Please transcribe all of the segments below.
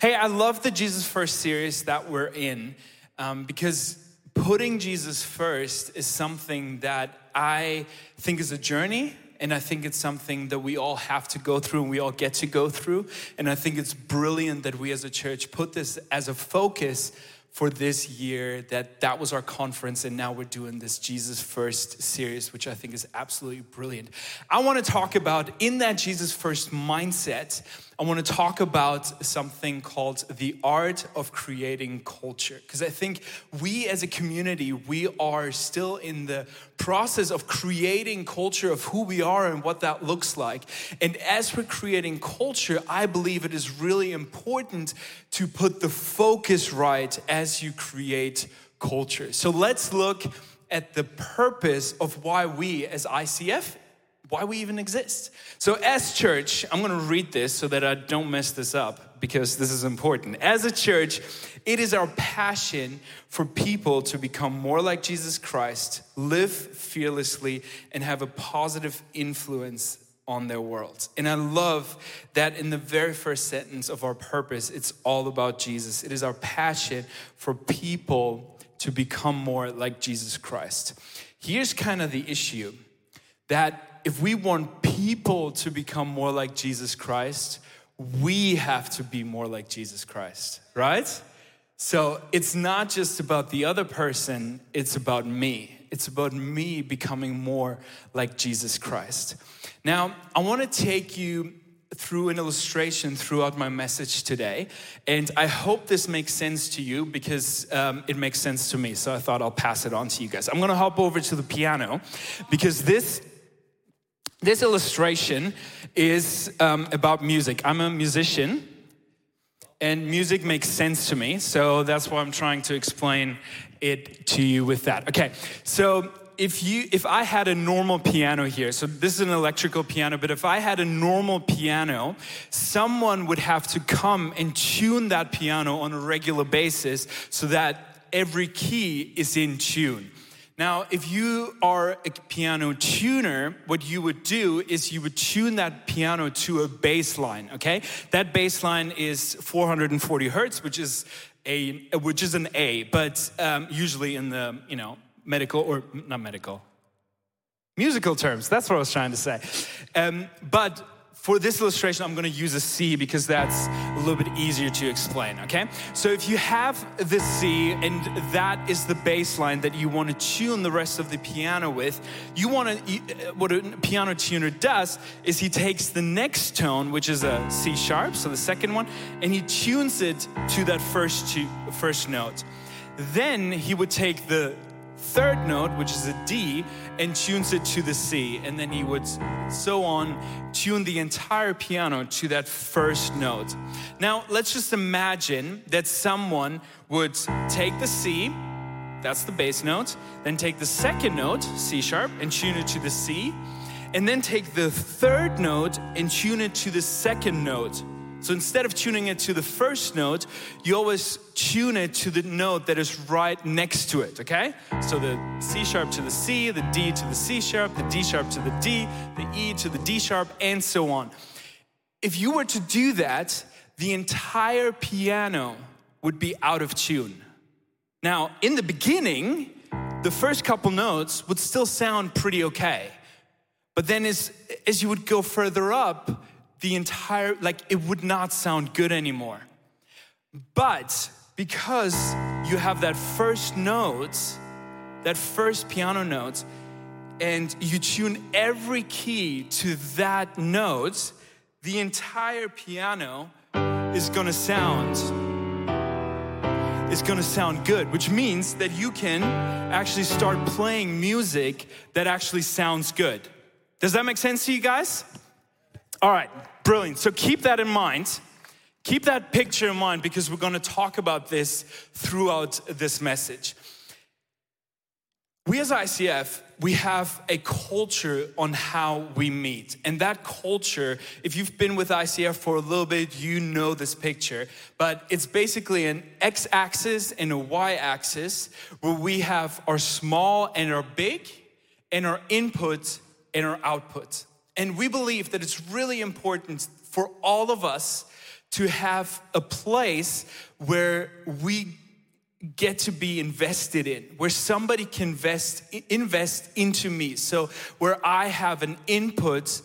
Hey, I love the Jesus First series that we're in um, because putting Jesus first is something that I think is a journey. And I think it's something that we all have to go through and we all get to go through. And I think it's brilliant that we as a church put this as a focus for this year that that was our conference and now we're doing this jesus first series which i think is absolutely brilliant i want to talk about in that jesus first mindset I want to talk about something called the art of creating culture. Because I think we as a community, we are still in the process of creating culture of who we are and what that looks like. And as we're creating culture, I believe it is really important to put the focus right as you create culture. So let's look at the purpose of why we as ICF why we even exist. So, as church, I'm gonna read this so that I don't mess this up because this is important. As a church, it is our passion for people to become more like Jesus Christ, live fearlessly, and have a positive influence on their world. And I love that in the very first sentence of our purpose, it's all about Jesus. It is our passion for people to become more like Jesus Christ. Here's kind of the issue that if we want people to become more like Jesus Christ, we have to be more like Jesus Christ, right? So it's not just about the other person, it's about me. It's about me becoming more like Jesus Christ. Now, I want to take you through an illustration throughout my message today. And I hope this makes sense to you because um, it makes sense to me. So I thought I'll pass it on to you guys. I'm going to hop over to the piano because this this illustration is um, about music. I'm a musician, and music makes sense to me, so that's why I'm trying to explain it to you with that. Okay, so if you if I had a normal piano here, so this is an electrical piano, but if I had a normal piano, someone would have to come and tune that piano on a regular basis so that every key is in tune. Now, if you are a piano tuner, what you would do is you would tune that piano to a bass line, okay? That bass line is 440 hertz, which is a which is an A, but um, usually in the you know medical or not medical musical terms. That's what I was trying to say. Um, but for this illustration, I'm gonna use a C because that's a little bit easier to explain, okay? So if you have the C and that is the bass line that you wanna tune the rest of the piano with, you wanna, uh, what a piano tuner does is he takes the next tone, which is a C sharp, so the second one, and he tunes it to that first, first note. Then he would take the third note, which is a D, and tunes it to the C. And then he would so on tune the entire piano to that first note. Now, let's just imagine that someone would take the C, that's the bass note, then take the second note, C sharp, and tune it to the C, and then take the third note and tune it to the second note. So instead of tuning it to the first note, you always tune it to the note that is right next to it, okay? So the C sharp to the C, the D to the C sharp, the D sharp to the D, the E to the D sharp, and so on. If you were to do that, the entire piano would be out of tune. Now, in the beginning, the first couple notes would still sound pretty okay. But then as, as you would go further up, the entire, like, it would not sound good anymore. But because you have that first note, that first piano note, and you tune every key to that note, the entire piano is gonna sound is gonna sound good, which means that you can actually start playing music that actually sounds good. Does that make sense to you guys? All right, brilliant. So keep that in mind. Keep that picture in mind because we're going to talk about this throughout this message. We as ICF, we have a culture on how we meet. And that culture, if you've been with ICF for a little bit, you know this picture. But it's basically an x axis and a y axis where we have our small and our big, and our input and our output. And we believe that it's really important for all of us to have a place where we get to be invested in, where somebody can invest, invest into me. So, where I have an input,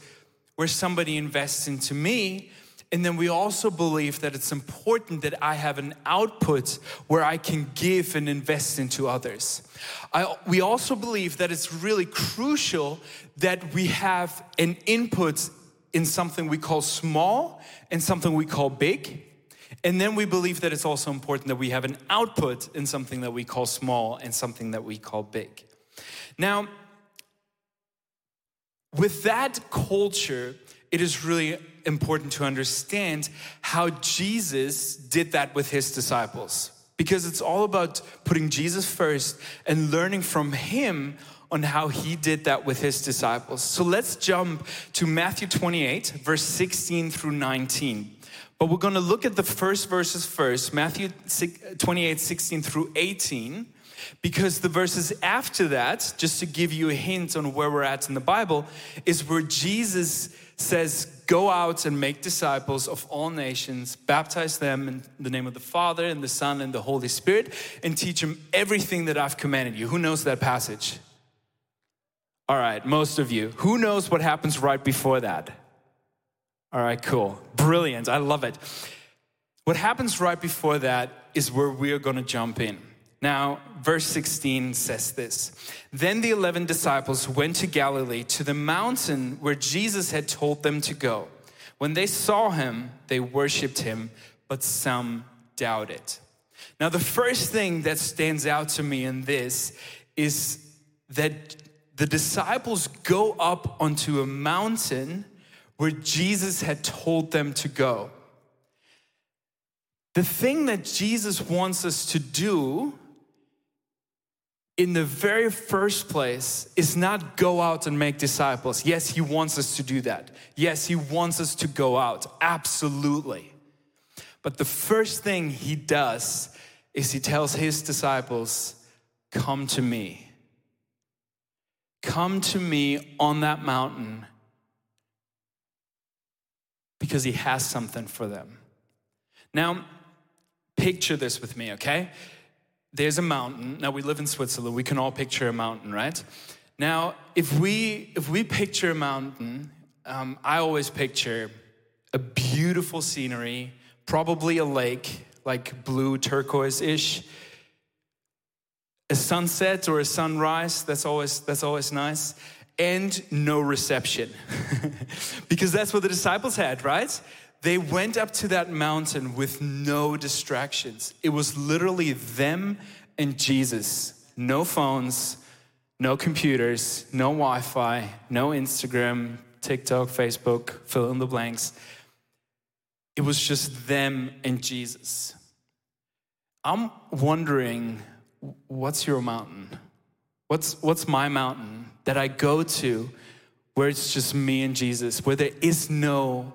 where somebody invests into me. And then we also believe that it's important that I have an output where I can give and invest into others. I, we also believe that it's really crucial that we have an input in something we call small and something we call big. And then we believe that it's also important that we have an output in something that we call small and something that we call big. Now, with that culture, it is really important to understand how Jesus did that with his disciples. Because it's all about putting Jesus first and learning from him on how he did that with his disciples. So let's jump to Matthew 28, verse 16 through 19. But we're going to look at the first verses first, Matthew 28, 16 through 18, because the verses after that, just to give you a hint on where we're at in the Bible, is where Jesus says, Go out and make disciples of all nations, baptize them in the name of the Father and the Son and the Holy Spirit, and teach them everything that I've commanded you. Who knows that passage? All right, most of you. Who knows what happens right before that? All right, cool. Brilliant. I love it. What happens right before that is where we are going to jump in. Now, verse 16 says this Then the 11 disciples went to Galilee, to the mountain where Jesus had told them to go. When they saw him, they worshiped him, but some doubted. Now, the first thing that stands out to me in this is that the disciples go up onto a mountain where Jesus had told them to go. The thing that Jesus wants us to do in the very first place is not go out and make disciples. Yes, he wants us to do that. Yes, he wants us to go out. Absolutely. But the first thing he does is he tells his disciples, Come to me. Come to me on that mountain because he has something for them. Now, picture this with me, okay? There's a mountain. Now we live in Switzerland. We can all picture a mountain, right? Now, if we if we picture a mountain, um, I always picture a beautiful scenery, probably a lake, like blue turquoise-ish a sunset or a sunrise that's always that's always nice and no reception because that's what the disciples had right they went up to that mountain with no distractions. It was literally them and jesus. No phones no computers no wi-fi no instagram tiktok facebook fill in the blanks. It was just them and jesus. I'm wondering what's your mountain? What's, what's my mountain that I go to where it's just me and Jesus, where there is no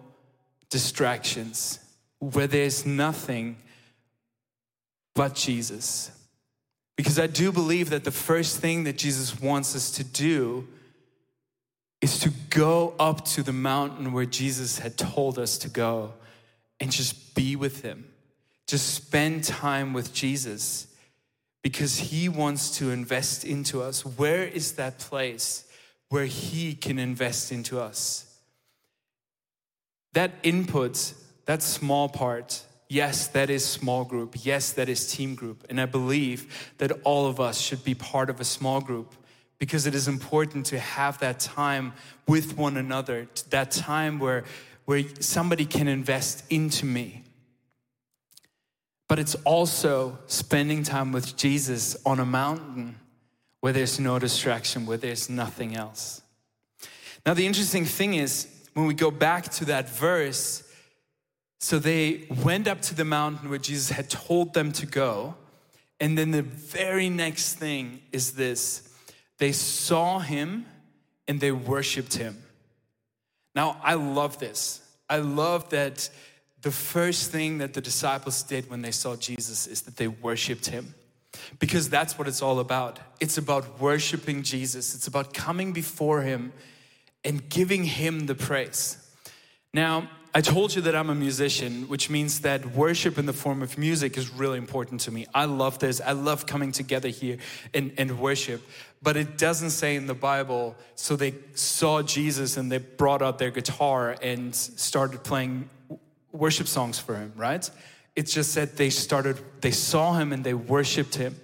distractions, where there's nothing but Jesus? Because I do believe that the first thing that Jesus wants us to do is to go up to the mountain where Jesus had told us to go and just be with Him. Just spend time with Jesus because He wants to invest into us. Where is that place where He can invest into us? That input, that small part, yes, that is small group. Yes, that is team group. And I believe that all of us should be part of a small group because it is important to have that time with one another, that time where, where somebody can invest into me but it's also spending time with Jesus on a mountain where there's no distraction, where there's nothing else. Now, the interesting thing is, when we go back to that verse, so they went up to the mountain where Jesus had told them to go. And then the very next thing is this they saw him and they worshiped him. Now, I love this. I love that the first thing that the disciples did when they saw Jesus is that they worshiped him. Because that's what it's all about. It's about worshiping Jesus, it's about coming before him and giving him the praise. Now, I told you that I'm a musician, which means that worship in the form of music is really important to me. I love this. I love coming together here and, and worship. But it doesn't say in the Bible, so they saw Jesus and they brought out their guitar and started playing worship songs for him, right? It just said they started, they saw him and they worshiped him.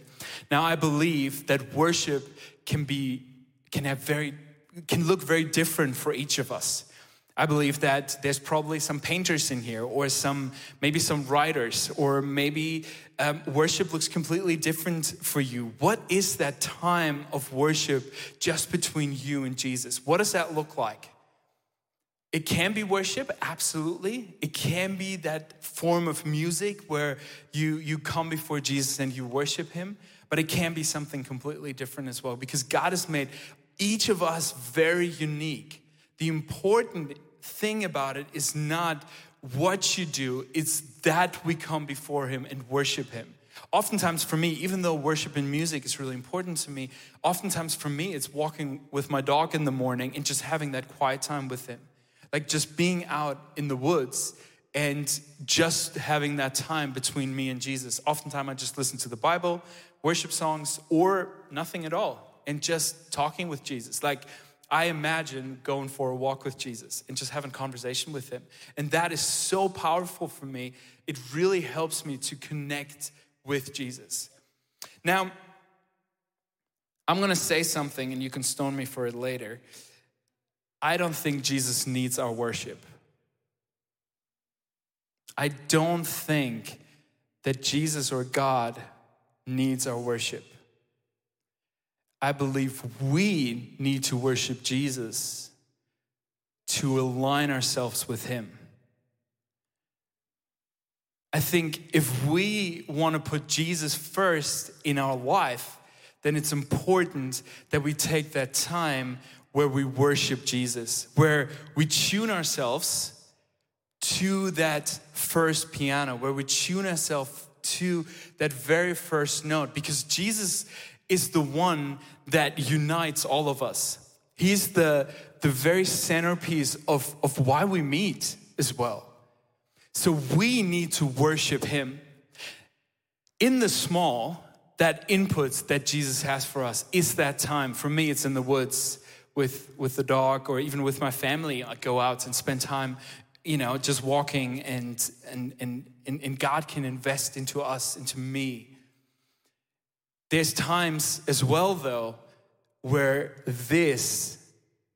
Now I believe that worship can be, can have very, can look very different for each of us. I believe that there's probably some painters in here, or some maybe some writers, or maybe um, worship looks completely different for you. What is that time of worship just between you and Jesus? What does that look like? It can be worship, absolutely. It can be that form of music where you, you come before Jesus and you worship Him, but it can be something completely different as well because God has made each of us very unique. The important thing about it is not what you do, it's that we come before Him and worship Him. Oftentimes, for me, even though worship and music is really important to me, oftentimes for me, it's walking with my dog in the morning and just having that quiet time with Him. Like just being out in the woods and just having that time between me and Jesus. Oftentimes, I just listen to the Bible, worship songs, or nothing at all, and just talking with Jesus. Like, I imagine going for a walk with Jesus and just having conversation with him. And that is so powerful for me. It really helps me to connect with Jesus. Now, I'm gonna say something and you can stone me for it later. I don't think Jesus needs our worship. I don't think that Jesus or God needs our worship. I believe we need to worship Jesus to align ourselves with Him. I think if we want to put Jesus first in our life, then it's important that we take that time where we worship Jesus, where we tune ourselves to that first piano, where we tune ourselves to that very first note, because Jesus is the one that unites all of us. He's the, the very centerpiece of, of why we meet as well. So we need to worship Him. In the small, that input that Jesus has for us is that time. For me, it's in the woods with, with the dog or even with my family. I go out and spend time, you know, just walking and, and, and, and God can invest into us, into me. There's times as well, though, where this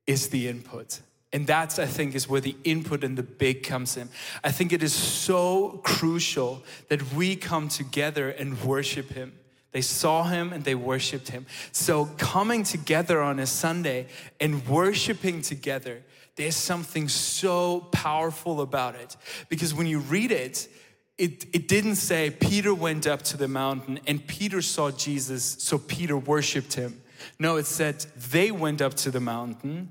is the input. And that's, I think, is where the input and the big comes in. I think it is so crucial that we come together and worship Him. They saw him and they worshiped him. So, coming together on a Sunday and worshiping together, there's something so powerful about it. Because when you read it, it, it didn't say Peter went up to the mountain and Peter saw Jesus, so Peter worshiped him. No, it said they went up to the mountain,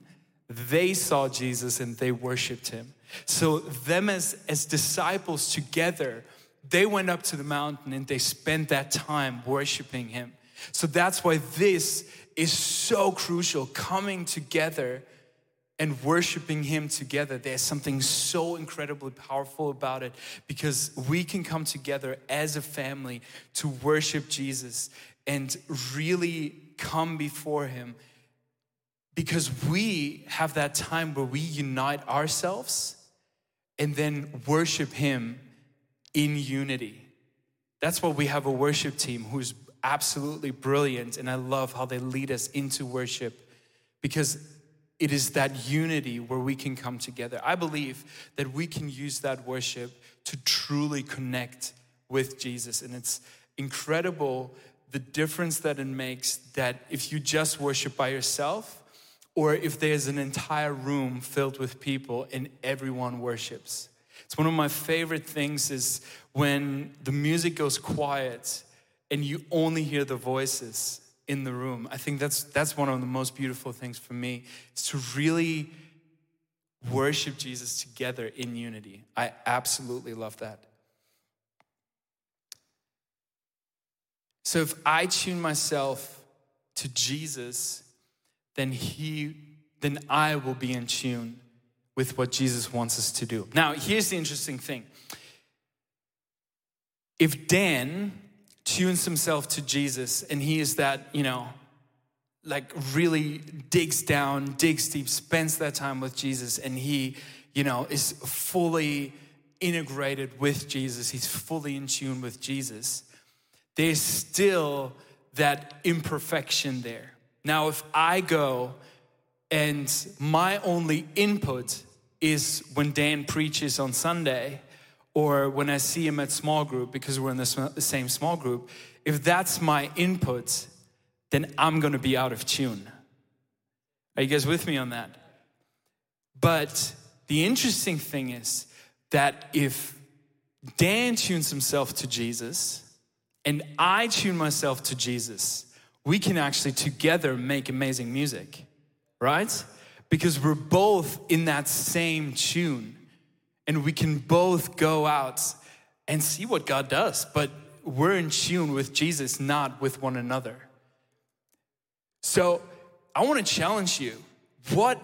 they saw Jesus, and they worshiped him. So, them as, as disciples together they went up to the mountain and they spent that time worshiping him. So that's why this is so crucial coming together and worshiping him together. There's something so incredibly powerful about it because we can come together as a family to worship Jesus and really come before him because we have that time where we unite ourselves and then worship him in unity. That's why we have a worship team who's absolutely brilliant, and I love how they lead us into worship because it is that unity where we can come together. I believe that we can use that worship to truly connect with Jesus, and it's incredible the difference that it makes that if you just worship by yourself or if there's an entire room filled with people and everyone worships. It's one of my favorite things is when the music goes quiet and you only hear the voices in the room. I think that's that's one of the most beautiful things for me is to really worship Jesus together in unity. I absolutely love that. So if I tune myself to Jesus, then he then I will be in tune with what Jesus wants us to do. Now, here's the interesting thing. If Dan tunes himself to Jesus and he is that, you know, like really digs down, digs deep, spends that time with Jesus, and he, you know, is fully integrated with Jesus, he's fully in tune with Jesus, there's still that imperfection there. Now, if I go and my only input is when Dan preaches on Sunday or when I see him at small group because we're in the same small group, if that's my input, then I'm gonna be out of tune. Are you guys with me on that? But the interesting thing is that if Dan tunes himself to Jesus and I tune myself to Jesus, we can actually together make amazing music, right? Because we're both in that same tune and we can both go out and see what God does, but we're in tune with Jesus, not with one another. So I want to challenge you. What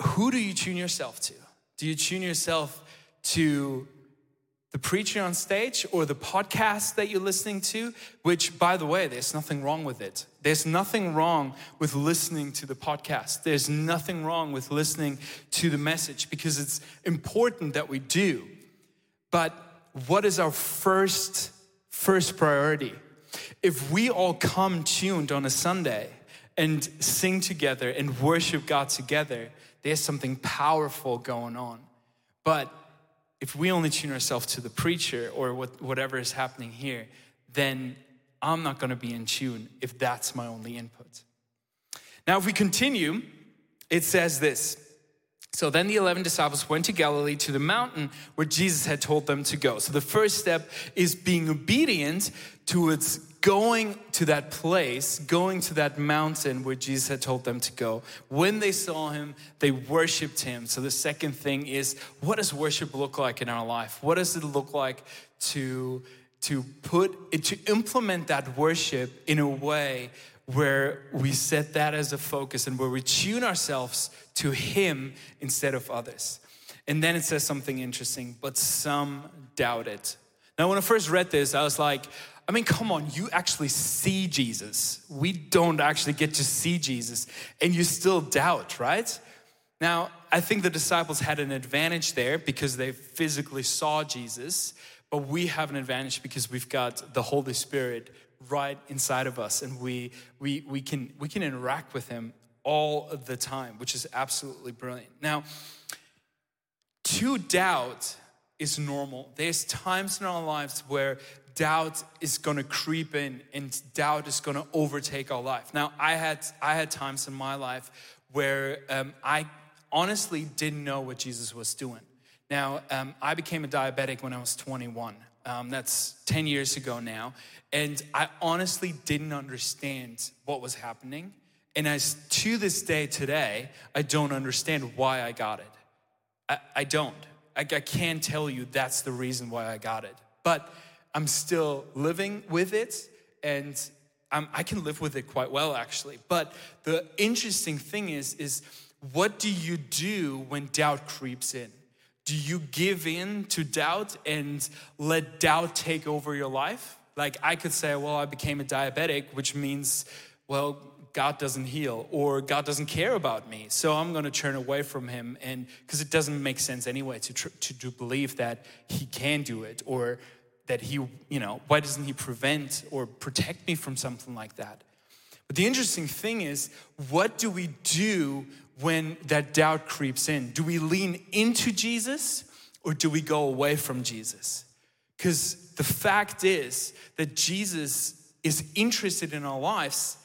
who do you tune yourself to? Do you tune yourself to the preacher on stage or the podcast that you're listening to, which, by the way, there's nothing wrong with it. There's nothing wrong with listening to the podcast. There's nothing wrong with listening to the message because it's important that we do. But what is our first first priority? If we all come tuned on a Sunday and sing together and worship God together, there's something powerful going on. But if we only tune ourselves to the preacher or what, whatever is happening here, then I'm not going to be in tune if that's my only input. Now, if we continue, it says this. So then the 11 disciples went to Galilee to the mountain where Jesus had told them to go. So the first step is being obedient towards going to that place, going to that mountain where Jesus had told them to go. When they saw him, they worshiped him. So the second thing is what does worship look like in our life? What does it look like to to put to implement that worship in a way where we set that as a focus and where we tune ourselves to him instead of others. And then it says something interesting, but some doubt it. Now, when I first read this, I was like, I mean, come on, you actually see Jesus. We don't actually get to see Jesus, and you still doubt, right? Now, I think the disciples had an advantage there because they physically saw Jesus, but we have an advantage because we've got the Holy Spirit right inside of us and we, we, we, can, we can interact with Him all the time, which is absolutely brilliant. Now, to doubt is normal. There's times in our lives where doubt is going to creep in and doubt is going to overtake our life. Now, I had I had times in my life where um, I honestly didn't know what Jesus was doing. Now, um, I became a diabetic when I was 21. Um, that's 10 years ago now, and I honestly didn't understand what was happening. And as to this day today, I don't understand why I got it. I, I don't. I, I can't tell you that's the reason why I got it. But I'm still living with it and I'm, i can live with it quite well actually. But the interesting thing is, is what do you do when doubt creeps in? Do you give in to doubt and let doubt take over your life? Like I could say, well, I became a diabetic, which means, well, God doesn't heal or God doesn't care about me. So I'm going to turn away from him and because it doesn't make sense anyway to, to, to believe that he can do it or that he, you know, why doesn't he prevent or protect me from something like that? But the interesting thing is, what do we do when that doubt creeps in? Do we lean into Jesus or do we go away from Jesus? Because the fact is that Jesus is interested in our lives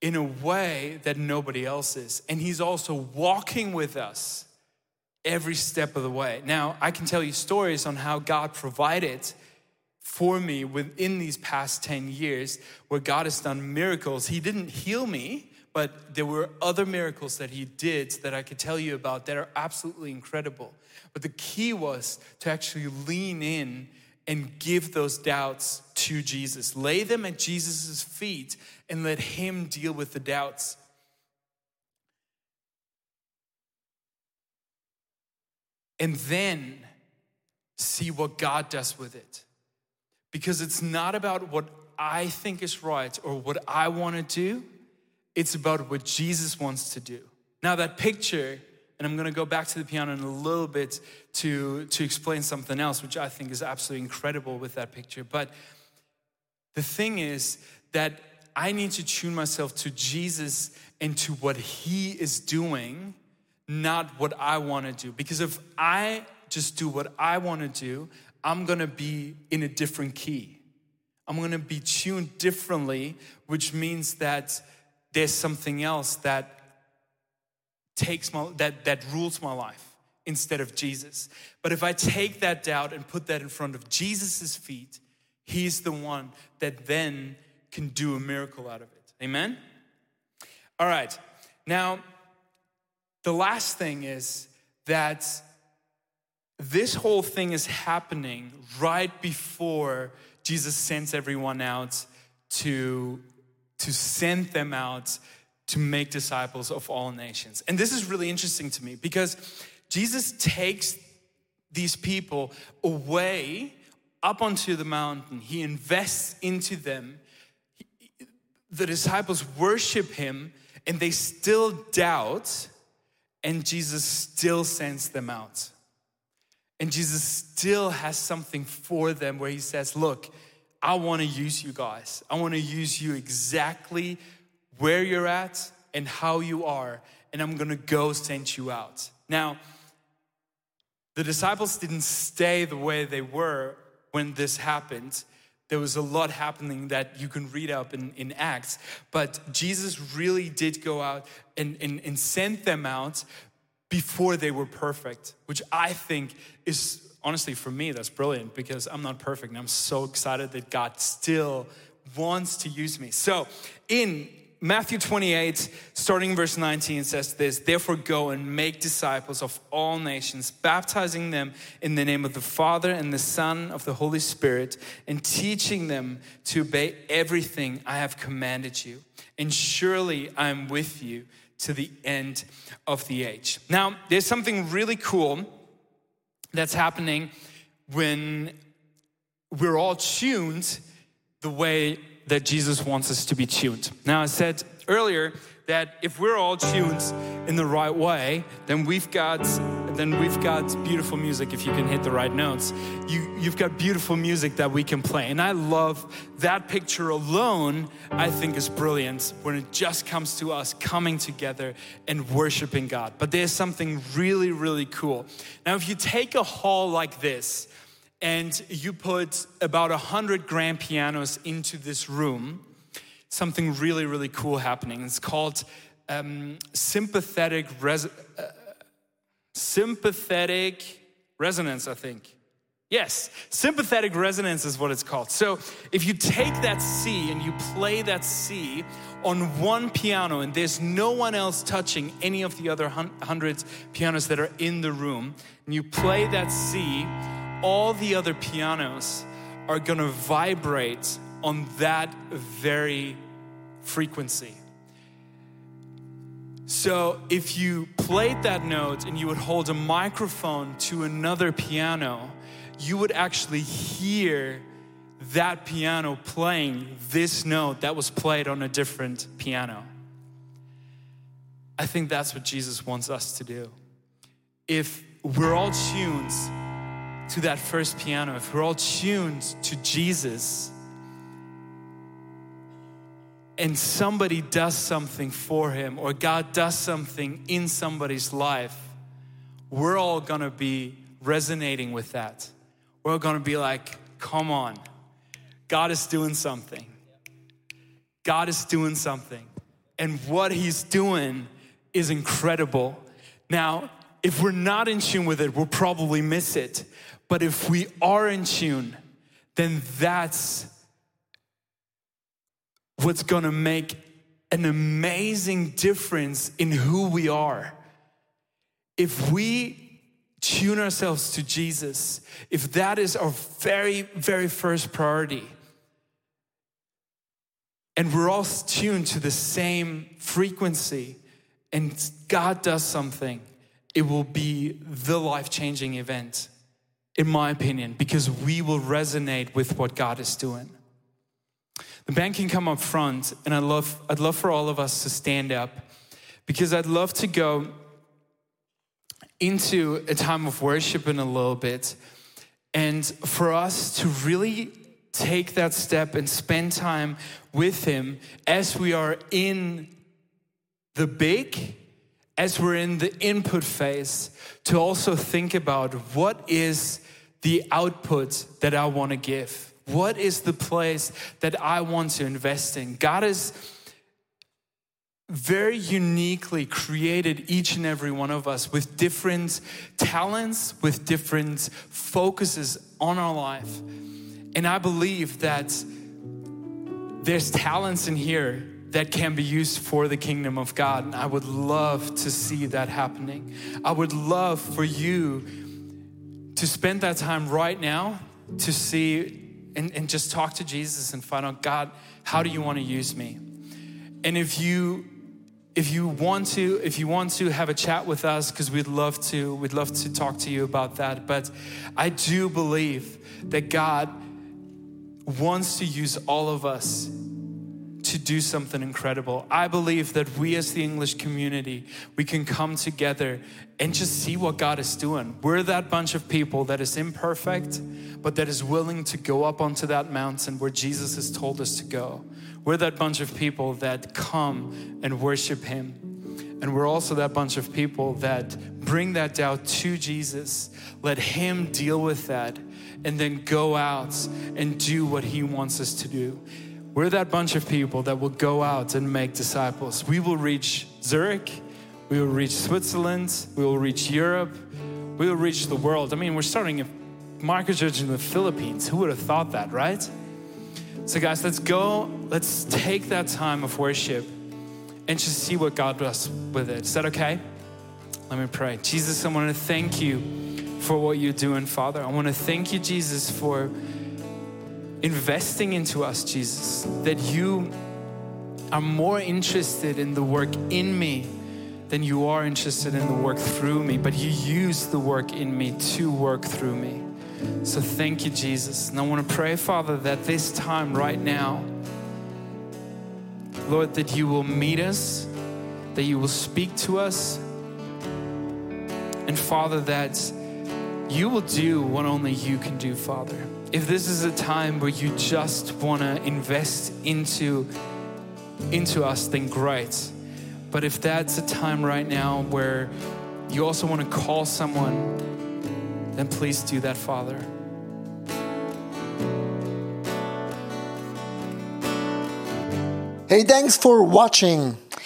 in a way that nobody else is. And he's also walking with us every step of the way. Now, I can tell you stories on how God provided for me within these past 10 years where God has done miracles. He didn't heal me, but there were other miracles that He did that I could tell you about that are absolutely incredible. But the key was to actually lean in and give those doubts to Jesus. Lay them at Jesus' feet and let Him deal with the doubts. And then see what God does with it. Because it's not about what I think is right or what I want to do, it's about what Jesus wants to do. Now, that picture, and I'm going to go back to the piano in a little bit to, to explain something else, which I think is absolutely incredible with that picture. But the thing is that I need to tune myself to Jesus and to what He is doing, not what I want to do. Because if I just do what I want to do, I'm going to be in a different key. I'm going to be tuned differently, which means that there's something else that takes my that that rules my life instead of Jesus. But if I take that doubt and put that in front of Jesus's feet, he's the one that then can do a miracle out of it. Amen. All right. Now, the last thing is that this whole thing is happening right before Jesus sends everyone out to, to send them out to make disciples of all nations. And this is really interesting to me because Jesus takes these people away up onto the mountain, he invests into them. The disciples worship him and they still doubt, and Jesus still sends them out. And Jesus still has something for them where he says, Look, I want to use you guys. I want to use you exactly where you're at and how you are, and I'm going to go send you out. Now, the disciples didn't stay the way they were when this happened. There was a lot happening that you can read up in, in Acts, but Jesus really did go out and, and, and them out before they were perfect, which I think is honestly for me, that's brilliant because I'm not perfect and I'm so excited that God still wants to use me. So in Matthew 28, starting verse 19, says this Therefore, go and make disciples of all nations, baptizing them in the name of the Father and the Son of the Holy Spirit, and teaching them to obey everything I have commanded you. And surely I am with you to the end of the age. Now, there's something really cool that's happening when we're all tuned the way that Jesus wants us to be tuned. Now, I said earlier that if we're all tuned in the right way, then we've got then we've got beautiful music. If you can hit the right notes, you you've got beautiful music that we can play. And I love that picture alone. I think is brilliant when it just comes to us coming together and worshiping God. But there's something really really cool. Now, if you take a hall like this and you put about 100 grand pianos into this room, something really, really cool happening. It's called um, sympathetic, res- uh, sympathetic resonance, I think. Yes, sympathetic resonance is what it's called. So if you take that C and you play that C on one piano and there's no one else touching any of the other hundreds pianos that are in the room, and you play that C all the other pianos are gonna vibrate on that very frequency. So if you played that note and you would hold a microphone to another piano, you would actually hear that piano playing this note that was played on a different piano. I think that's what Jesus wants us to do. If we're all tuned to that first piano, if we're all tuned to Jesus, and somebody does something for him, or God does something in somebody's life, we're all gonna be resonating with that. We're all gonna be like, come on, God is doing something. God is doing something. And what He's doing is incredible. Now, if we're not in tune with it, we'll probably miss it. But if we are in tune, then that's what's gonna make an amazing difference in who we are. If we tune ourselves to Jesus, if that is our very, very first priority, and we're all tuned to the same frequency, and God does something, it will be the life changing event, in my opinion, because we will resonate with what God is doing. The band can come up front, and I'd love, I'd love for all of us to stand up because I'd love to go into a time of worship in a little bit and for us to really take that step and spend time with Him as we are in the big, as we're in the input phase, to also think about what is the output that I want to give? What is the place that I want to invest in? God is very uniquely created each and every one of us with different talents, with different focuses on our life. And I believe that there's talents in here that can be used for the kingdom of God. And I would love to see that happening. I would love for you to spend that time right now to see and, and just talk to Jesus and find out, God, how do you want to use me? And if you if you want to if you want to have a chat with us because we'd love to we'd love to talk to you about that but i do believe that god wants to use all of us to do something incredible i believe that we as the english community we can come together and just see what god is doing we're that bunch of people that is imperfect but that is willing to go up onto that mountain where jesus has told us to go we're that bunch of people that come and worship Him. And we're also that bunch of people that bring that doubt to Jesus, let Him deal with that, and then go out and do what He wants us to do. We're that bunch of people that will go out and make disciples. We will reach Zurich, we will reach Switzerland, we will reach Europe, we will reach the world. I mean, we're starting a micro church in the Philippines. Who would have thought that, right? So, guys, let's go, let's take that time of worship and just see what God does with it. Is that okay? Let me pray. Jesus, I want to thank you for what you're doing, Father. I want to thank you, Jesus, for investing into us, Jesus, that you are more interested in the work in me than you are interested in the work through me, but you use the work in me to work through me. So thank you, Jesus. And I want to pray, Father, that this time right now, Lord, that you will meet us, that you will speak to us, and Father, that you will do what only you can do, Father. If this is a time where you just want to invest into, into us, then great. But if that's a time right now where you also want to call someone then please do that, Father. Hey, thanks for watching.